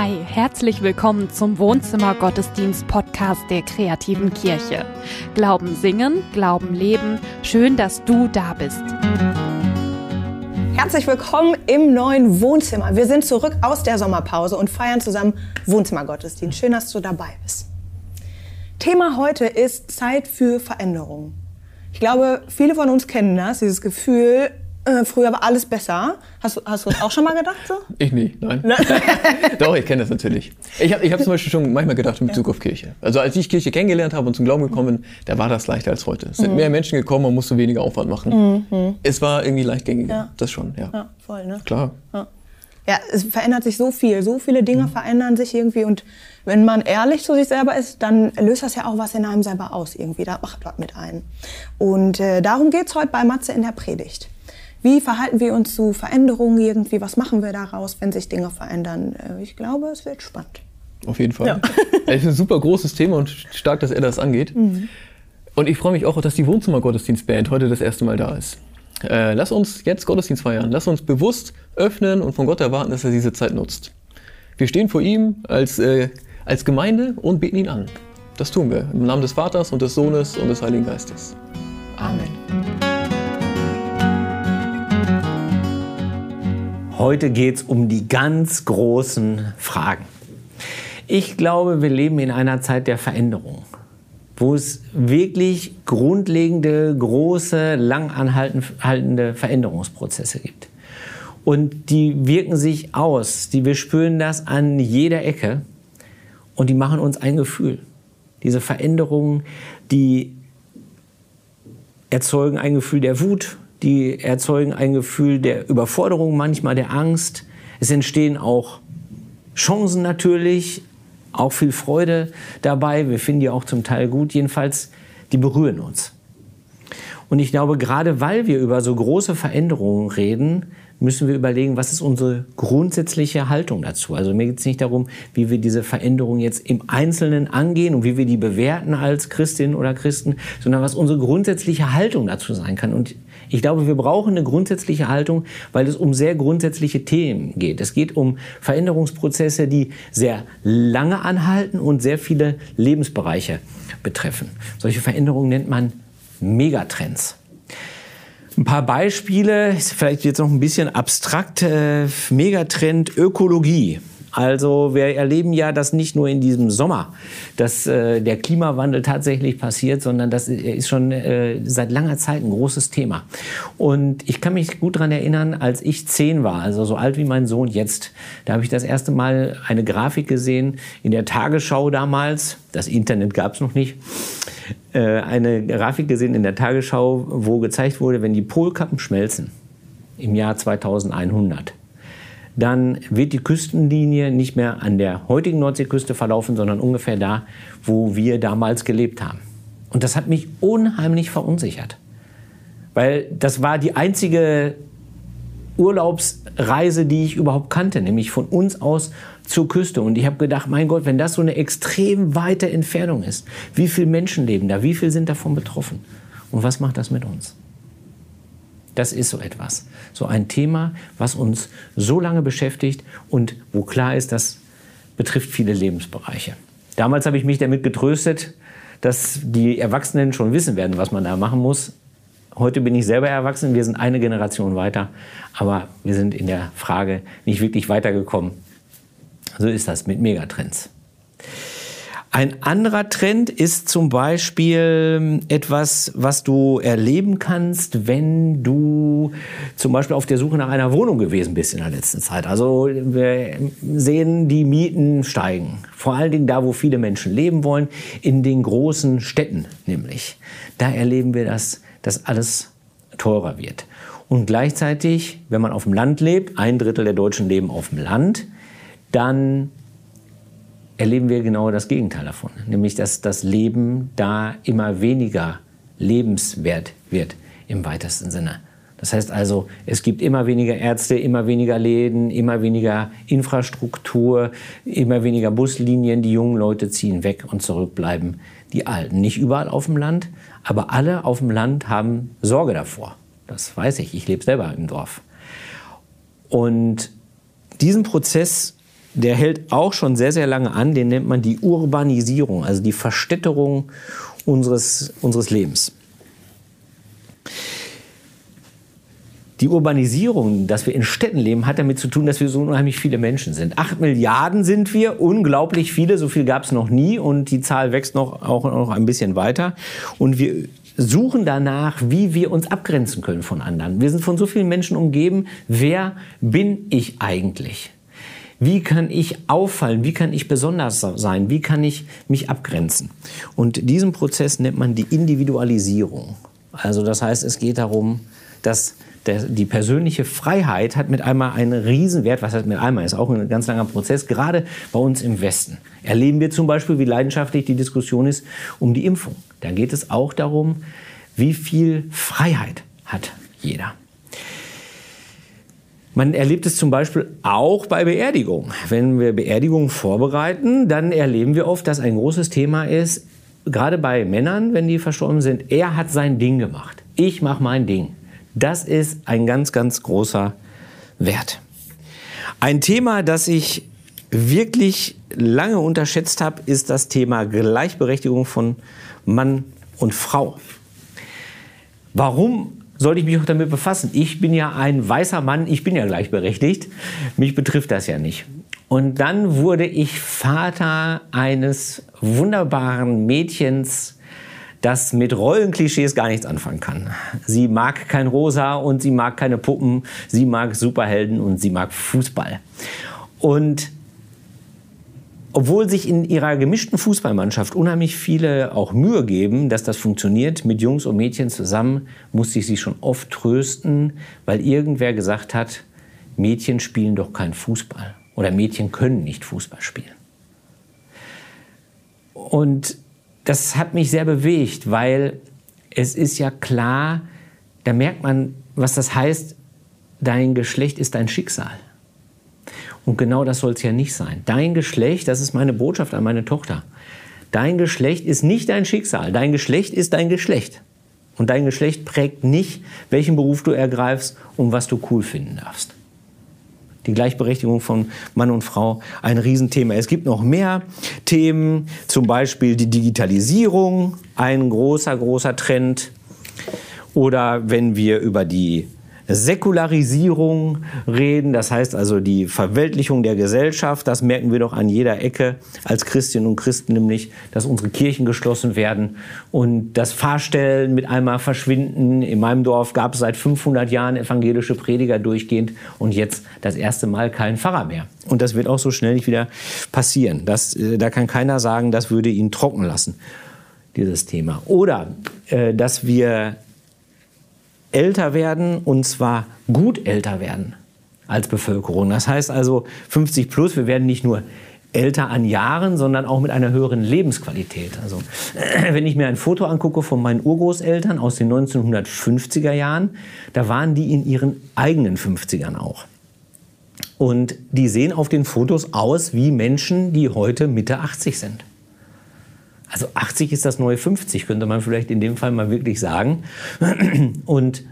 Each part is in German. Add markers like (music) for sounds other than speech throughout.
Hi, herzlich willkommen zum Wohnzimmer Gottesdienst Podcast der kreativen Kirche. Glauben singen, Glauben leben. Schön, dass du da bist. Herzlich willkommen im neuen Wohnzimmer. Wir sind zurück aus der Sommerpause und feiern zusammen Wohnzimmergottesdienst. Schön, dass du dabei bist. Thema heute ist Zeit für Veränderung. Ich glaube, viele von uns kennen das, dieses Gefühl, äh, früher war alles besser. Hast, hast du das auch schon mal gedacht so? Ich nicht, nein. (laughs) Doch, ich kenne das natürlich. Ich habe ich hab zum Beispiel schon manchmal gedacht in Bezug ja. auf Kirche. Also als ich Kirche kennengelernt habe und zum Glauben gekommen bin, da war das leichter als heute. Es sind mhm. mehr Menschen gekommen, man musste weniger Aufwand machen. Mhm. Es war irgendwie leichtgängiger, ja. das schon, ja. ja voll, ne? Klar. Ja. ja. es verändert sich so viel, so viele Dinge mhm. verändern sich irgendwie und wenn man ehrlich zu sich selber ist, dann löst das ja auch was in einem selber aus irgendwie, da macht was mit ein. Und äh, darum geht's heute bei Matze in der Predigt. Wie verhalten wir uns zu Veränderungen irgendwie? Was machen wir daraus, wenn sich Dinge verändern? Äh, ich glaube, es wird spannend. Auf jeden Fall. Ja. (laughs) Es ist ein super großes Thema und stark, dass er das angeht. Mhm. Und ich freue mich auch, dass die Wohnzimmer-Gottesdienstband heute das erste Mal da ist. Äh, lass uns jetzt Gottesdienst feiern. Lass uns bewusst öffnen und von Gott erwarten, dass er diese Zeit nutzt. Wir stehen vor ihm als, äh, als Gemeinde und beten ihn an. Das tun wir im Namen des Vaters und des Sohnes und des Heiligen Geistes. Amen. Heute geht es um die ganz großen Fragen. Ich glaube, wir leben in einer Zeit der Veränderung, wo es wirklich grundlegende, große, langanhaltende Veränderungsprozesse gibt. Und die wirken sich aus, die, wir spüren das an jeder Ecke und die machen uns ein Gefühl. Diese Veränderungen, die erzeugen ein Gefühl der Wut, die erzeugen ein Gefühl der Überforderung, manchmal der Angst. Es entstehen auch Chancen natürlich, auch viel Freude dabei. Wir finden die auch zum Teil gut. Jedenfalls, die berühren uns. Und ich glaube, gerade weil wir über so große Veränderungen reden, müssen wir überlegen, was ist unsere grundsätzliche Haltung dazu. Also mir geht es nicht darum, wie wir diese Veränderung jetzt im Einzelnen angehen und wie wir die bewerten als Christinnen oder Christen, sondern was unsere grundsätzliche Haltung dazu sein kann. Und ich glaube, wir brauchen eine grundsätzliche Haltung, weil es um sehr grundsätzliche Themen geht. Es geht um Veränderungsprozesse, die sehr lange anhalten und sehr viele Lebensbereiche betreffen. Solche Veränderungen nennt man Megatrends. Ein paar Beispiele, vielleicht jetzt noch ein bisschen abstrakt. Äh, Megatrend Ökologie. Also wir erleben ja, dass nicht nur in diesem Sommer, dass äh, der Klimawandel tatsächlich passiert, sondern das ist schon äh, seit langer Zeit ein großes Thema. Und ich kann mich gut daran erinnern, als ich zehn war, also so alt wie mein Sohn jetzt, da habe ich das erste Mal eine Grafik gesehen in der Tagesschau damals. Das Internet gab es noch nicht. Äh, eine Grafik gesehen in der Tagesschau, wo gezeigt wurde, wenn die Polkappen schmelzen im Jahr 2100 dann wird die Küstenlinie nicht mehr an der heutigen Nordseeküste verlaufen, sondern ungefähr da, wo wir damals gelebt haben. Und das hat mich unheimlich verunsichert. Weil das war die einzige Urlaubsreise, die ich überhaupt kannte, nämlich von uns aus zur Küste. Und ich habe gedacht, mein Gott, wenn das so eine extrem weite Entfernung ist, wie viele Menschen leben da, wie viele sind davon betroffen? Und was macht das mit uns? Das ist so etwas. So ein Thema, was uns so lange beschäftigt und wo klar ist, das betrifft viele Lebensbereiche. Damals habe ich mich damit getröstet, dass die Erwachsenen schon wissen werden, was man da machen muss. Heute bin ich selber erwachsen, wir sind eine Generation weiter, aber wir sind in der Frage nicht wirklich weitergekommen. So ist das mit Megatrends. Ein anderer Trend ist zum Beispiel etwas, was du erleben kannst, wenn du zum Beispiel auf der Suche nach einer Wohnung gewesen bist in der letzten Zeit. Also wir sehen, die Mieten steigen. Vor allen Dingen da, wo viele Menschen leben wollen, in den großen Städten nämlich. Da erleben wir, dass das alles teurer wird. Und gleichzeitig, wenn man auf dem Land lebt, ein Drittel der Deutschen leben auf dem Land, dann erleben wir genau das Gegenteil davon, nämlich dass das Leben da immer weniger lebenswert wird im weitesten Sinne. Das heißt also, es gibt immer weniger Ärzte, immer weniger Läden, immer weniger Infrastruktur, immer weniger Buslinien. Die jungen Leute ziehen weg und zurückbleiben die Alten. Nicht überall auf dem Land, aber alle auf dem Land haben Sorge davor. Das weiß ich. Ich lebe selber im Dorf. Und diesen Prozess der hält auch schon sehr, sehr lange an. Den nennt man die Urbanisierung, also die Verstädterung unseres, unseres Lebens. Die Urbanisierung, dass wir in Städten leben, hat damit zu tun, dass wir so unheimlich viele Menschen sind. Acht Milliarden sind wir, unglaublich viele, so viel gab es noch nie und die Zahl wächst noch, auch noch ein bisschen weiter. Und wir suchen danach, wie wir uns abgrenzen können von anderen. Wir sind von so vielen Menschen umgeben. Wer bin ich eigentlich? Wie kann ich auffallen? Wie kann ich besonders sein? Wie kann ich mich abgrenzen? Und diesen Prozess nennt man die Individualisierung. Also das heißt, es geht darum, dass der, die persönliche Freiheit hat mit einmal einen Riesenwert. Was heißt mit einmal? Ist auch ein ganz langer Prozess. Gerade bei uns im Westen erleben wir zum Beispiel, wie leidenschaftlich die Diskussion ist um die Impfung. Da geht es auch darum, wie viel Freiheit hat jeder. Man erlebt es zum Beispiel auch bei Beerdigungen. Wenn wir Beerdigungen vorbereiten, dann erleben wir oft, dass ein großes Thema ist, gerade bei Männern, wenn die verstorben sind, er hat sein Ding gemacht. Ich mache mein Ding. Das ist ein ganz, ganz großer Wert. Ein Thema, das ich wirklich lange unterschätzt habe, ist das Thema Gleichberechtigung von Mann und Frau. Warum sollte ich mich auch damit befassen? Ich bin ja ein weißer Mann, ich bin ja gleichberechtigt. Mich betrifft das ja nicht. Und dann wurde ich Vater eines wunderbaren Mädchens, das mit Rollenklischees gar nichts anfangen kann. Sie mag kein Rosa und sie mag keine Puppen, sie mag Superhelden und sie mag Fußball. Und obwohl sich in ihrer gemischten Fußballmannschaft unheimlich viele auch Mühe geben, dass das funktioniert, mit Jungs und Mädchen zusammen, musste ich sie schon oft trösten, weil irgendwer gesagt hat, Mädchen spielen doch kein Fußball oder Mädchen können nicht Fußball spielen. Und das hat mich sehr bewegt, weil es ist ja klar, da merkt man, was das heißt, dein Geschlecht ist dein Schicksal. Und genau das soll es ja nicht sein. Dein Geschlecht, das ist meine Botschaft an meine Tochter. Dein Geschlecht ist nicht dein Schicksal. Dein Geschlecht ist dein Geschlecht. Und dein Geschlecht prägt nicht, welchen Beruf du ergreifst und was du cool finden darfst die Gleichberechtigung von Mann und Frau ein Riesenthema. Es gibt noch mehr Themen, zum Beispiel die Digitalisierung, ein großer, großer Trend. Oder wenn wir über die Säkularisierung reden, das heißt also die Verweltlichung der Gesellschaft. Das merken wir doch an jeder Ecke als Christinnen und Christen, nämlich, dass unsere Kirchen geschlossen werden und das Fahrstellen mit einmal verschwinden. In meinem Dorf gab es seit 500 Jahren evangelische Prediger durchgehend und jetzt das erste Mal kein Pfarrer mehr. Und das wird auch so schnell nicht wieder passieren. Das, äh, da kann keiner sagen, das würde ihn trocken lassen, dieses Thema. Oder äh, dass wir älter werden und zwar gut älter werden als Bevölkerung. Das heißt also 50 plus, wir werden nicht nur älter an Jahren, sondern auch mit einer höheren Lebensqualität. Also (clears throat) wenn ich mir ein Foto angucke von meinen Urgroßeltern aus den 1950er Jahren, da waren die in ihren eigenen 50ern auch. Und die sehen auf den Fotos aus wie Menschen, die heute Mitte 80 sind. Also 80 ist das neue 50, könnte man vielleicht in dem Fall mal wirklich sagen. Und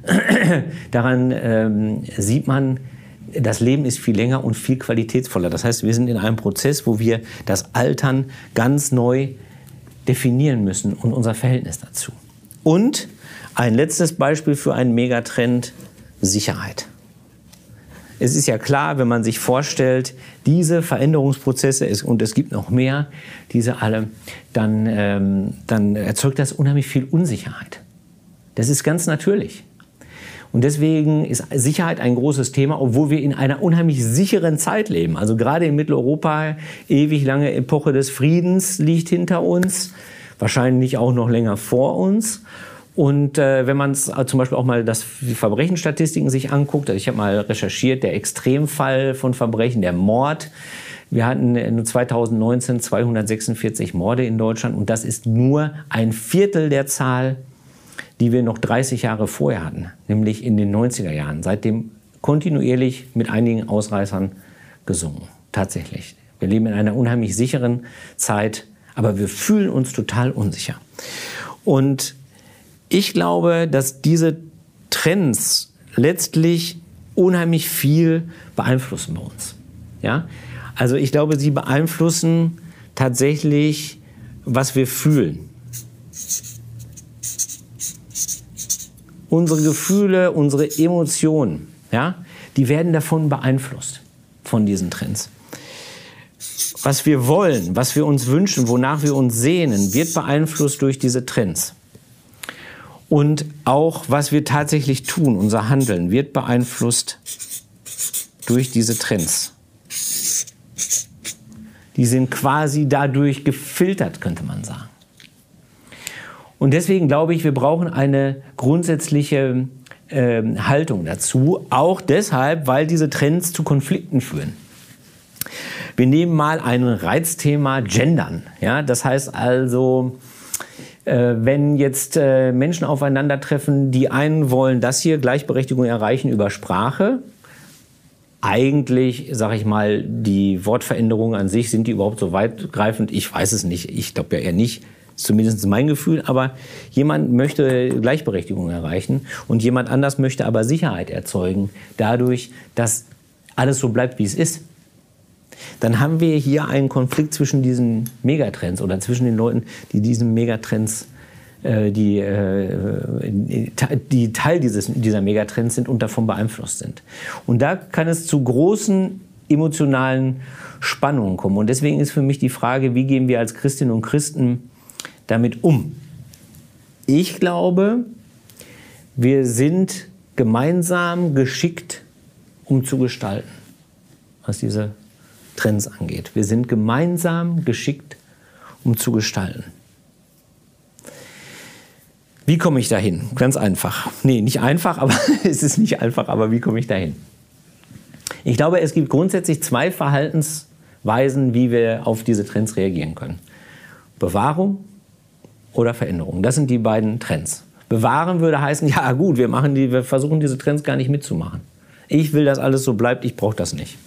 (clears throat) daran ähm, sieht man, das Leben ist viel länger und viel qualitätsvoller. Das heißt, wir sind in einem Prozess, wo wir das Altern ganz neu definieren müssen und unser Verhältnis dazu. Und ein letztes Beispiel für einen Megatrend, Sicherheit es ist ja klar, wenn man sich vorstellt, diese Veränderungsprozesse, und es gibt noch mehr, diese alle, dann, ähm, dann erzeugt das unheimlich viel Unsicherheit. Das ist ganz natürlich. Und deswegen ist Sicherheit ein großes Thema, obwohl wir in einer unheimlich sicheren Zeit leben. Also gerade in Mitteleuropa, ewig lange Epoche des Friedens liegt hinter uns, wahrscheinlich auch noch länger vor uns. Und äh, wenn man äh, zum Beispiel auch mal das, die Verbrechenstatistiken sich anguckt, also ich habe mal recherchiert, der Extremfall von Verbrechen, der Mord. Wir hatten 2019 246 Morde in Deutschland und das ist nur ein Viertel der Zahl, die wir noch 30 Jahre vorher hatten, nämlich in den 90er Jahren. Seitdem kontinuierlich mit einigen Ausreißern gesungen. Tatsächlich. Wir leben in einer unheimlich sicheren Zeit, aber wir fühlen uns total unsicher. Und ich glaube, dass diese Trends letztlich unheimlich viel beeinflussen bei uns. Ja? Also ich glaube, sie beeinflussen tatsächlich, was wir fühlen. Unsere Gefühle, unsere Emotionen, ja, die werden davon beeinflusst, von diesen Trends. Was wir wollen, was wir uns wünschen, wonach wir uns sehnen, wird beeinflusst durch diese Trends. Und auch was wir tatsächlich tun, unser Handeln, wird beeinflusst durch diese Trends. Die sind quasi dadurch gefiltert, könnte man sagen. Und deswegen glaube ich, wir brauchen eine grundsätzliche äh, Haltung dazu. Auch deshalb, weil diese Trends zu Konflikten führen. Wir nehmen mal ein Reizthema Gendern. Ja, das heißt also, wenn jetzt äh, Menschen aufeinandertreffen, die einen wollen das hier, Gleichberechtigung erreichen über Sprache, eigentlich, sage ich mal, die Wortveränderungen an sich, sind die überhaupt so weitgreifend? Ich weiß es nicht. Ich glaube ja eher nicht. Zumindest mein Gefühl. Aber jemand möchte Gleichberechtigung erreichen und jemand anders möchte aber Sicherheit erzeugen, dadurch, dass alles so bleibt, wie es ist. Dann haben wir hier einen Konflikt zwischen diesen Megatrends oder zwischen den Leuten, die diesen Megatrends äh, die, äh, die Teil dieses, dieser Megatrends sind und davon beeinflusst sind. Und da kann es zu großen emotionalen Spannungen kommen. Und deswegen ist für mich die Frage, wie gehen wir als Christinnen und Christen damit um? Ich glaube, wir sind gemeinsam geschickt, um zu gestalten, was diese Trends angeht. Wir sind gemeinsam geschickt, um zu gestalten. Wie komme ich dahin? Ganz einfach. Nee, nicht einfach, aber (laughs) es ist nicht einfach, aber wie komme ich dahin? Ich glaube, es gibt grundsätzlich zwei Verhaltensweisen, wie wir auf diese Trends reagieren können. Bewahrung oder Veränderung. Das sind die beiden Trends. Bewahren würde heißen, (laughs) ja gut, wir, machen die, wir versuchen diese Trends gar nicht mitzumachen. Ich will, dass alles so bleibt, ich brauche das nicht.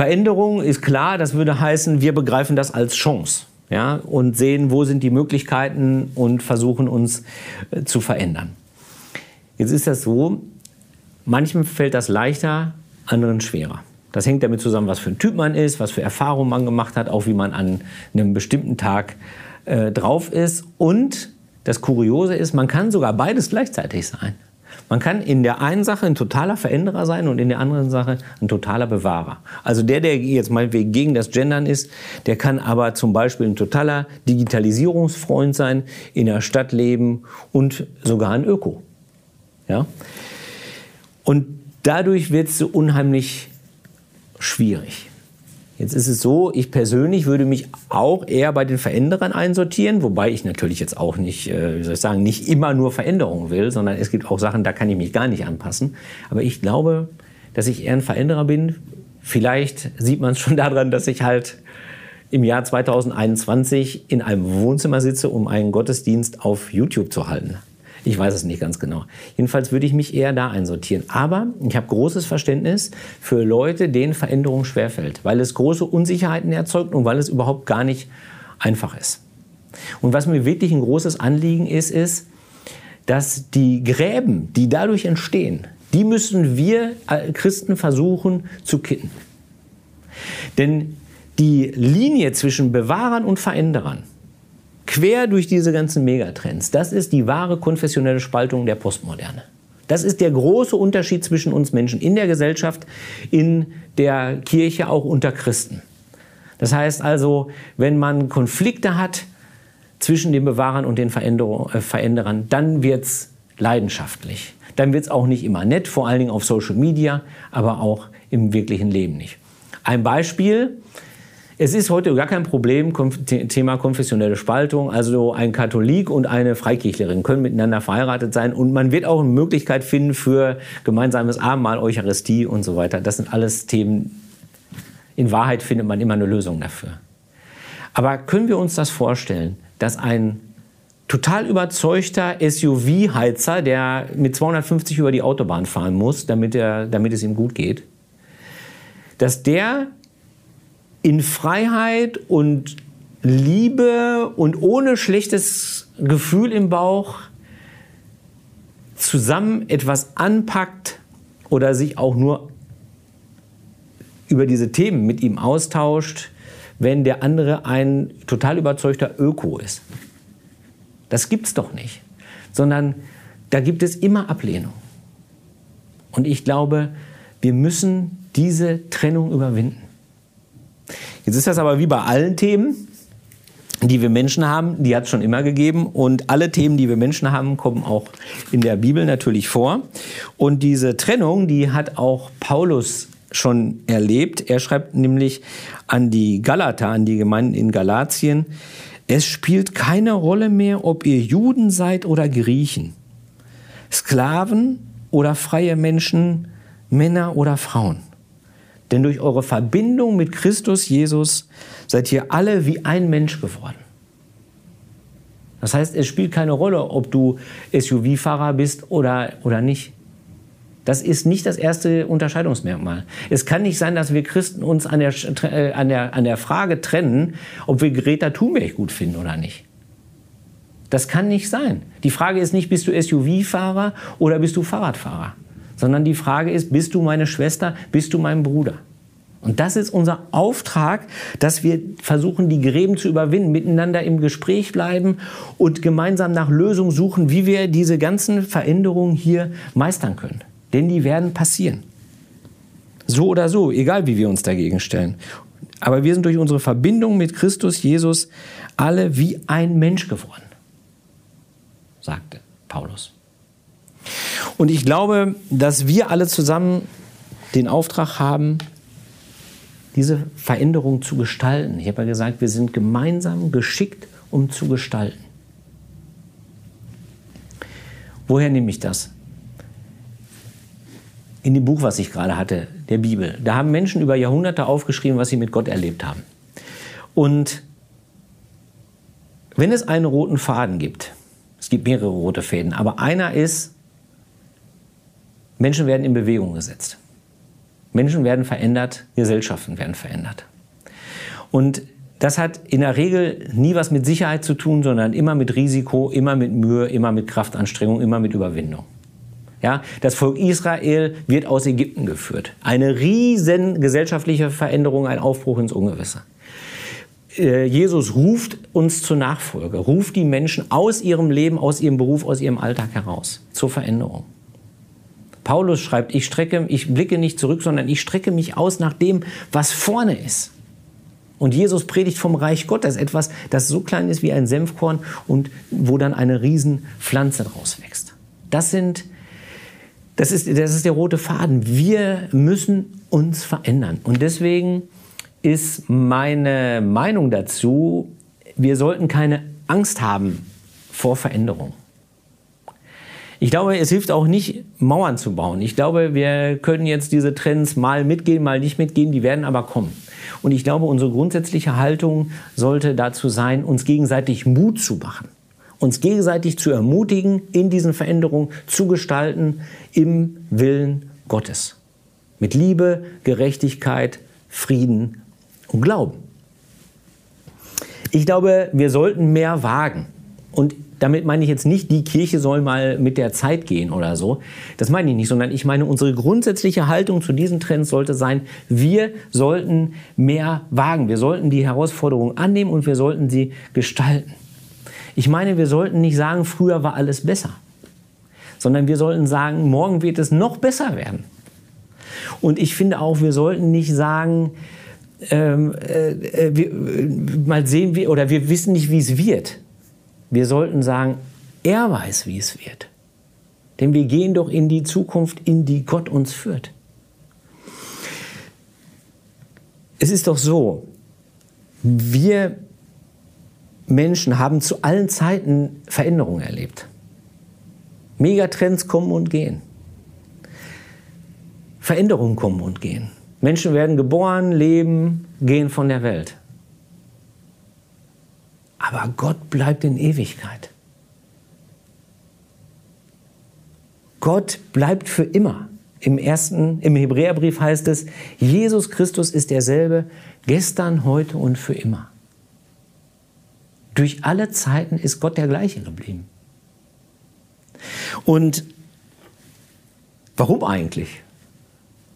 Veränderung ist klar, das würde heißen, wir begreifen das als Chance ja, und sehen, wo sind die Möglichkeiten und versuchen uns äh, zu verändern. Jetzt ist das so, manchem fällt das leichter, anderen schwerer. Das hängt damit zusammen, was für ein Typ man ist, was für Erfahrungen man gemacht hat, auch wie man an einem bestimmten Tag äh, drauf ist. Und das Kuriose ist, man kann sogar beides gleichzeitig sein. Man kann in der einen Sache ein totaler Veränderer sein und in der anderen Sache ein totaler Bewahrer. Also der, der jetzt meinetwegen gegen das Gendern ist, der kann aber zum Beispiel ein totaler Digitalisierungsfreund sein, in der Stadt leben und sogar ein Öko. Ja? Und dadurch wird es so unheimlich schwierig. Jetzt ist es so, ich persönlich würde mich auch eher bei den Veränderern einsortieren, wobei ich natürlich jetzt auch nicht, äh, wie soll ich sagen, nicht immer nur Veränderungen will, sondern es gibt auch Sachen, da kann ich mich gar nicht anpassen. Aber ich glaube, dass ich eher ein Veränderer bin. Vielleicht sieht man es schon daran, dass ich halt im Jahr 2021 in einem Wohnzimmer sitze, um einen Gottesdienst auf YouTube zu halten. Ich weiß es nicht ganz genau. Jedenfalls würde ich mich eher da einsortieren. Aber ich habe großes Verständnis für Leute, denen Veränderung schwerfällt, weil es große Unsicherheiten erzeugt und weil es überhaupt gar nicht einfach ist. Und was mir wirklich ein großes Anliegen ist, ist, dass die Gräben, die dadurch entstehen, die müssen wir Christen versuchen zu kitten. Denn die Linie zwischen Bewahrern und Veränderern, quer durch diese ganzen Megatrends. Das ist die wahre konfessionelle Spaltung der Postmoderne. Das ist der große Unterschied zwischen uns Menschen in der Gesellschaft, in der Kirche, auch unter Christen. Das heißt also, wenn man Konflikte hat zwischen den Bewahrern und den äh, Veränderern, dann wird es leidenschaftlich. Dann wird es auch nicht immer nett, vor allen Dingen auf Social Media, aber auch im wirklichen Leben nicht. Ein Beispiel, es ist heute gar kein Problem, Thema konfessionelle Spaltung. Also ein Katholik und eine Freikirchlerin können miteinander verheiratet sein und man wird auch eine Möglichkeit finden für gemeinsames Abendmahl, Eucharistie und so weiter. Das sind alles Themen. In Wahrheit findet man immer eine Lösung dafür. Aber können wir uns das vorstellen, dass ein total überzeugter SUV-Heizer, der mit 250 über die Autobahn fahren muss, damit, er, damit es ihm gut geht, dass der in Freiheit und Liebe und ohne schlechtes Gefühl im Bauch zusammen etwas anpackt oder sich auch nur über diese Themen mit ihm austauscht, wenn der andere ein total überzeugter Öko ist. Das gibt's doch nicht. Sondern da gibt es immer Ablehnung. Und ich glaube, wir müssen diese Trennung überwinden. Jetzt ist das aber wie bei allen Themen, die wir Menschen haben, die hat es schon immer gegeben. Und alle Themen, die wir Menschen haben, kommen auch in der Bibel natürlich vor. Und diese Trennung, die hat auch Paulus schon erlebt. Er schreibt nämlich an die Galater, an die Gemeinden in Galatien, es spielt keine Rolle mehr, ob ihr Juden seid oder Griechen, Sklaven oder freie Menschen, Männer oder Frauen. Denn durch eure Verbindung mit Christus Jesus seid ihr alle wie ein Mensch geworden. Das heißt, es spielt keine Rolle, ob du SUV-Fahrer bist oder, oder nicht. Das ist nicht das erste Unterscheidungsmerkmal. Es kann nicht sein, dass wir Christen uns an der, an der, an der Frage trennen, ob wir Greta Thunberg gut finden oder nicht. Das kann nicht sein. Die Frage ist nicht, bist du SUV-Fahrer oder bist du Fahrradfahrer? Sondern die Frage ist, bist du meine Schwester, bist du mein Bruder? Und das ist unser Auftrag, dass wir versuchen, die Gräben zu überwinden, miteinander im Gespräch bleiben und gemeinsam nach Lösungen suchen, wie wir diese ganzen Veränderungen hier meistern können. Denn die werden passieren. So oder so, egal wie wir uns dagegen stellen. Aber wir sind durch unsere Verbindung mit Christus Jesus alle wie ein Mensch geworden sagte Paulus. Und ich glaube, dass wir alle zusammen den Auftrag haben, diese Veränderung zu gestalten. Ich habe ja gesagt, wir sind gemeinsam geschickt, um zu gestalten. Woher nehme ich das? In dem Buch, was ich gerade hatte, der Bibel. Da haben Menschen über Jahrhunderte aufgeschrieben, was sie mit Gott erlebt haben. Und wenn es einen roten Faden gibt, es gibt mehrere rote Fäden, aber einer ist, Menschen werden in Bewegung gesetzt. Menschen werden verändert, Gesellschaften werden verändert. Und das hat in der Regel nie was mit Sicherheit zu tun, sondern immer mit Risiko, immer mit Mühe, immer mit Kraftanstrengung, immer mit Überwindung. Ja, das Volk Israel wird aus Ägypten geführt. Eine riesen gesellschaftliche Veränderung, ein Aufbruch ins Ungewisse. Äh, Jesus ruft uns zur Nachfolge, ruft die Menschen aus ihrem Leben, aus ihrem Beruf, aus ihrem Alltag heraus zur Veränderung. Paulus schreibt, ich strecke, ich blicke nicht zurück, sondern ich strecke mich aus nach dem, was vorne ist. Und Jesus predigt vom Reich Gottes, etwas, das so klein ist wie ein Senfkorn und wo dann eine Riesenpflanze draus wächst. Das sind, das ist, das ist der rote Faden. Wir müssen uns verändern. Und deswegen ist meine Meinung dazu, wir sollten keine Angst haben vor Veränderung. Ich glaube, es hilft auch nicht, Mauern zu bauen. Ich glaube, wir können jetzt diese Trends mal mitgehen, mal nicht mitgehen, die werden aber kommen. Und ich glaube, unsere grundsätzliche Haltung sollte dazu sein, uns gegenseitig Mut zu machen, uns gegenseitig zu ermutigen, in diesen Veränderungen zu gestalten, im Willen Gottes. Mit Liebe, Gerechtigkeit, Frieden und Glauben. Ich glaube, wir sollten mehr wagen. Und damit meine ich jetzt nicht, die Kirche soll mal mit der Zeit gehen oder so. Das meine ich nicht, sondern ich meine, unsere grundsätzliche Haltung zu diesen Trends sollte sein, wir sollten mehr wagen. Wir sollten die Herausforderungen annehmen und wir sollten sie gestalten. Ich meine, wir sollten nicht sagen, früher war alles besser, sondern wir sollten sagen, morgen wird es noch besser werden. Und ich finde auch, wir sollten nicht sagen, ähm, äh, äh, wir, mal sehen, wie, oder wir wissen nicht, wie es wird. Wir sollten sagen, er weiß, wie es wird. Denn wir gehen doch in die Zukunft, in die Gott uns führt. Es ist doch so, wir Menschen haben zu allen Zeiten Veränderungen erlebt. Megatrends kommen und gehen. Veränderungen kommen und gehen. Menschen werden geboren, leben, gehen von der Welt. Aber Gott bleibt in Ewigkeit. Gott bleibt für immer. Im ersten, im Hebräerbrief heißt es, Jesus Christus ist derselbe, gestern, heute und für immer. Durch alle Zeiten ist Gott der gleiche geblieben. Und warum eigentlich?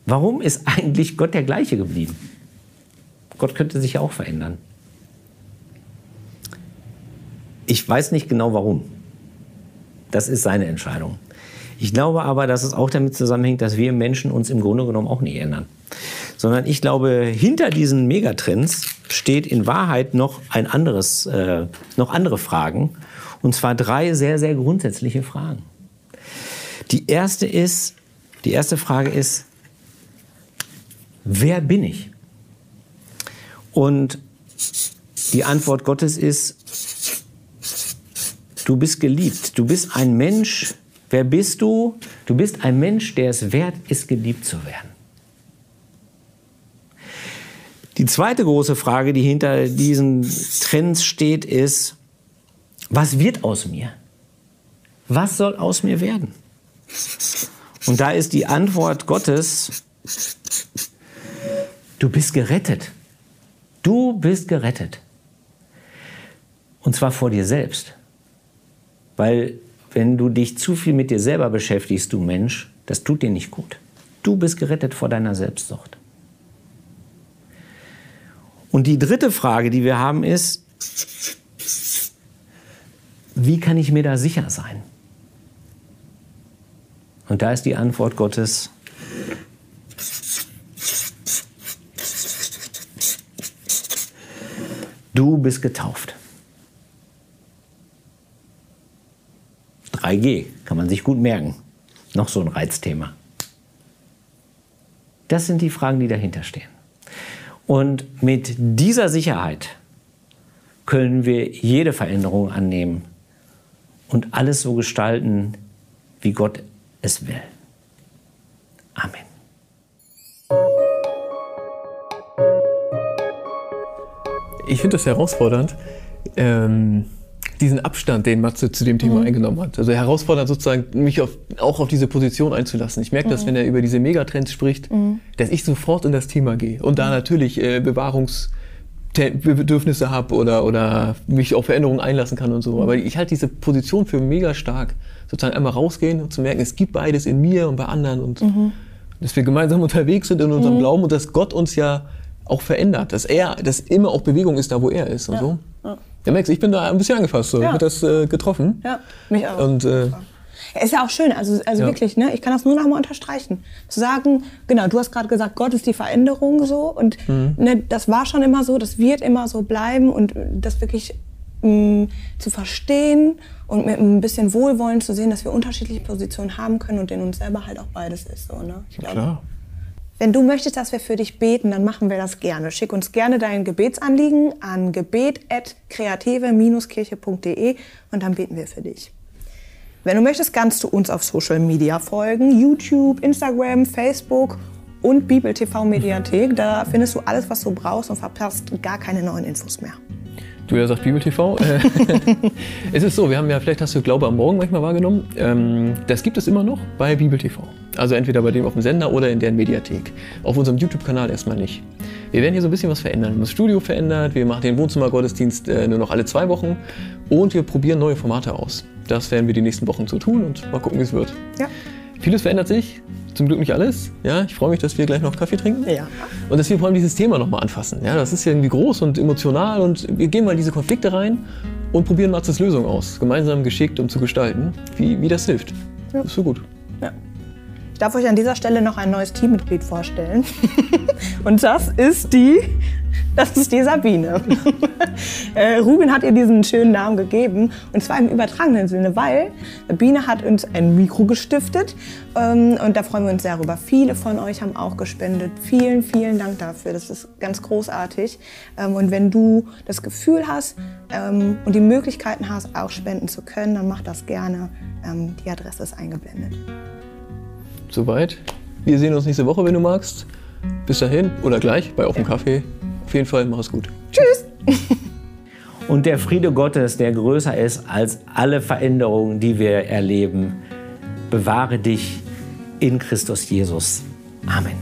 Warum ist eigentlich Gott der gleiche geblieben? Gott könnte sich ja auch verändern. Ich weiß nicht genau warum. Das ist seine Entscheidung. Ich glaube aber, dass es auch damit zusammenhängt, dass wir Menschen uns im Grunde genommen auch nie ändern. Sondern ich glaube, hinter diesen Megatrends steht in Wahrheit noch ein anderes, äh, noch andere Fragen. Und zwar drei sehr, sehr grundsätzliche Fragen. Die erste ist, die erste Frage ist, wer bin ich? Und die Antwort Gottes ist, du bist geliebt. Du bist ein Mensch. Wer bist du? Du bist ein Mensch, der es wert ist, geliebt zu werden. Die zweite große Frage, die hinter diesen Trends steht, ist, was wird aus mir? Was soll aus mir werden? Und da ist die Antwort Gottes, du bist gerettet. Du bist gerettet. Und zwar vor dir selbst. Weil wenn du dich zu viel mit dir selber beschäftigst, du Mensch, das tut dir nicht gut. Du bist gerettet vor deiner Selbstsucht. Und die dritte Frage, die wir haben, ist, wie kann ich mir da sicher sein? Und da ist die Antwort Gottes, du bist getauft. 3G kann man sich gut merken. Noch so ein Reizthema. Das sind die Fragen, die dahinter stehen. Und mit dieser Sicherheit können wir jede Veränderung annehmen und alles so gestalten, wie Gott es will. Amen. Ich finde das herausfordernd, ähm, diesen Abstand, den Matze zu dem Thema mhm. eingenommen hat. Also herausfordernd sozusagen, mich auf, auch auf diese Position einzulassen. Ich merke mhm. das, wenn er über diese Megatrends spricht, mhm. dass ich sofort in das Thema gehe und da natürlich äh, Bewahrungsbedürfnisse habe oder, oder mich auf Veränderungen einlassen kann und so. Aber ich halte diese Position für mega stark, sozusagen einmal rausgehen und zu merken, es gibt beides in mir und bei anderen und mhm. dass wir gemeinsam (laughs) unterwegs sind in unserem mhm. Glauben und dass Gott uns ja auch verändert, dass er, dass immer auch Bewegung ist da, wo er ist und ja. so. Ja. Max, ich bin da ein bisschen angefasst, so. Ja. ich das äh, getroffen. Ja, mich auch. Und, äh, ja, ist ja auch schön, also, also ja. wirklich, ne? ich kann das nur noch mal unterstreichen. Zu sagen, genau, du hast gerade gesagt, Gott ist die Veränderung so und mhm. ne, das war schon immer so, das wird immer so bleiben und das wirklich mh, mm, zu verstehen und mit ein bisschen Wohlwollen zu sehen, dass wir unterschiedliche Positionen haben können und in uns selber halt auch beides ist. So, ne? Ich glaube, Klar. Wenn du möchtest, dass wir für dich beten, dann machen wir das gerne. Schick uns gerne dein Gebetsanliegen an gebet.kreative-kirche.de und dann beten wir für dich. Wenn du möchtest, kannst du uns auf Social Media folgen. YouTube, Instagram, Facebook und Bibel TV Mediathek. Da findest du alles, was du brauchst und verpasst gar keine neuen Infos mehr. Du ja sagst Bibel TV. Äh, (laughs) es ist so, wir haben ja, vielleicht hast du Glaube am Morgen manchmal wahrgenommen. Ähm, das gibt es immer noch bei Bibel TV. Also entweder bei dem auf dem Sender oder in deren Mediathek. Auf unserem YouTube-Kanal erstmal nicht. Wir werden hier so ein bisschen was verändern. Wir haben das Studio verändert, wir machen den Wohnzimmergottesdienst äh, nur noch alle zwei Wochen und wir probieren neue Formate aus. Das werden wir die nächsten Wochen so tun und mal gucken, wie es wird. Ja. Vieles verändert sich, zum Glück nicht alles. Ja, ich freue mich, dass wir gleich noch Kaffee trinken. Ja. Und dass wir vor allem dieses Thema nochmal anfassen. Ja, das ist ja irgendwie groß und emotional und wir gehen mal in diese Konflikte rein und probieren Matzes Lösung aus. Gemeinsam geschickt, um zu gestalten, wie, wie das hilft. Ja. Ist so gut. Ja. Ich darf euch an dieser Stelle noch ein neues Teammitglied vorstellen. (laughs) und das ist die das ist die Sabine. (laughs) äh, Ruben hat ihr diesen schönen Namen gegeben und zwar im übertragenen Sinne, weil Sabine hat uns ein Mikro gestiftet ähm, und da freuen wir uns sehr darüber. Viele von euch haben auch gespendet. Vielen, vielen Dank dafür. Das ist ganz großartig. Ähm, und wenn du das Gefühl hast ähm, und die Möglichkeiten hast, auch spenden zu können, dann mach das gerne. Die Adresse ist eingeblendet. Soweit. Wir sehen uns nächste Woche, wenn du magst. Bis dahin oder gleich bei Auf dem Kaffee. Auf jeden Fall, mach es gut. Tschüss. (laughs) Und der Friede Gottes, der größer ist als alle Veränderungen, die wir erleben, bewahre dich in Christus Jesus. Amen.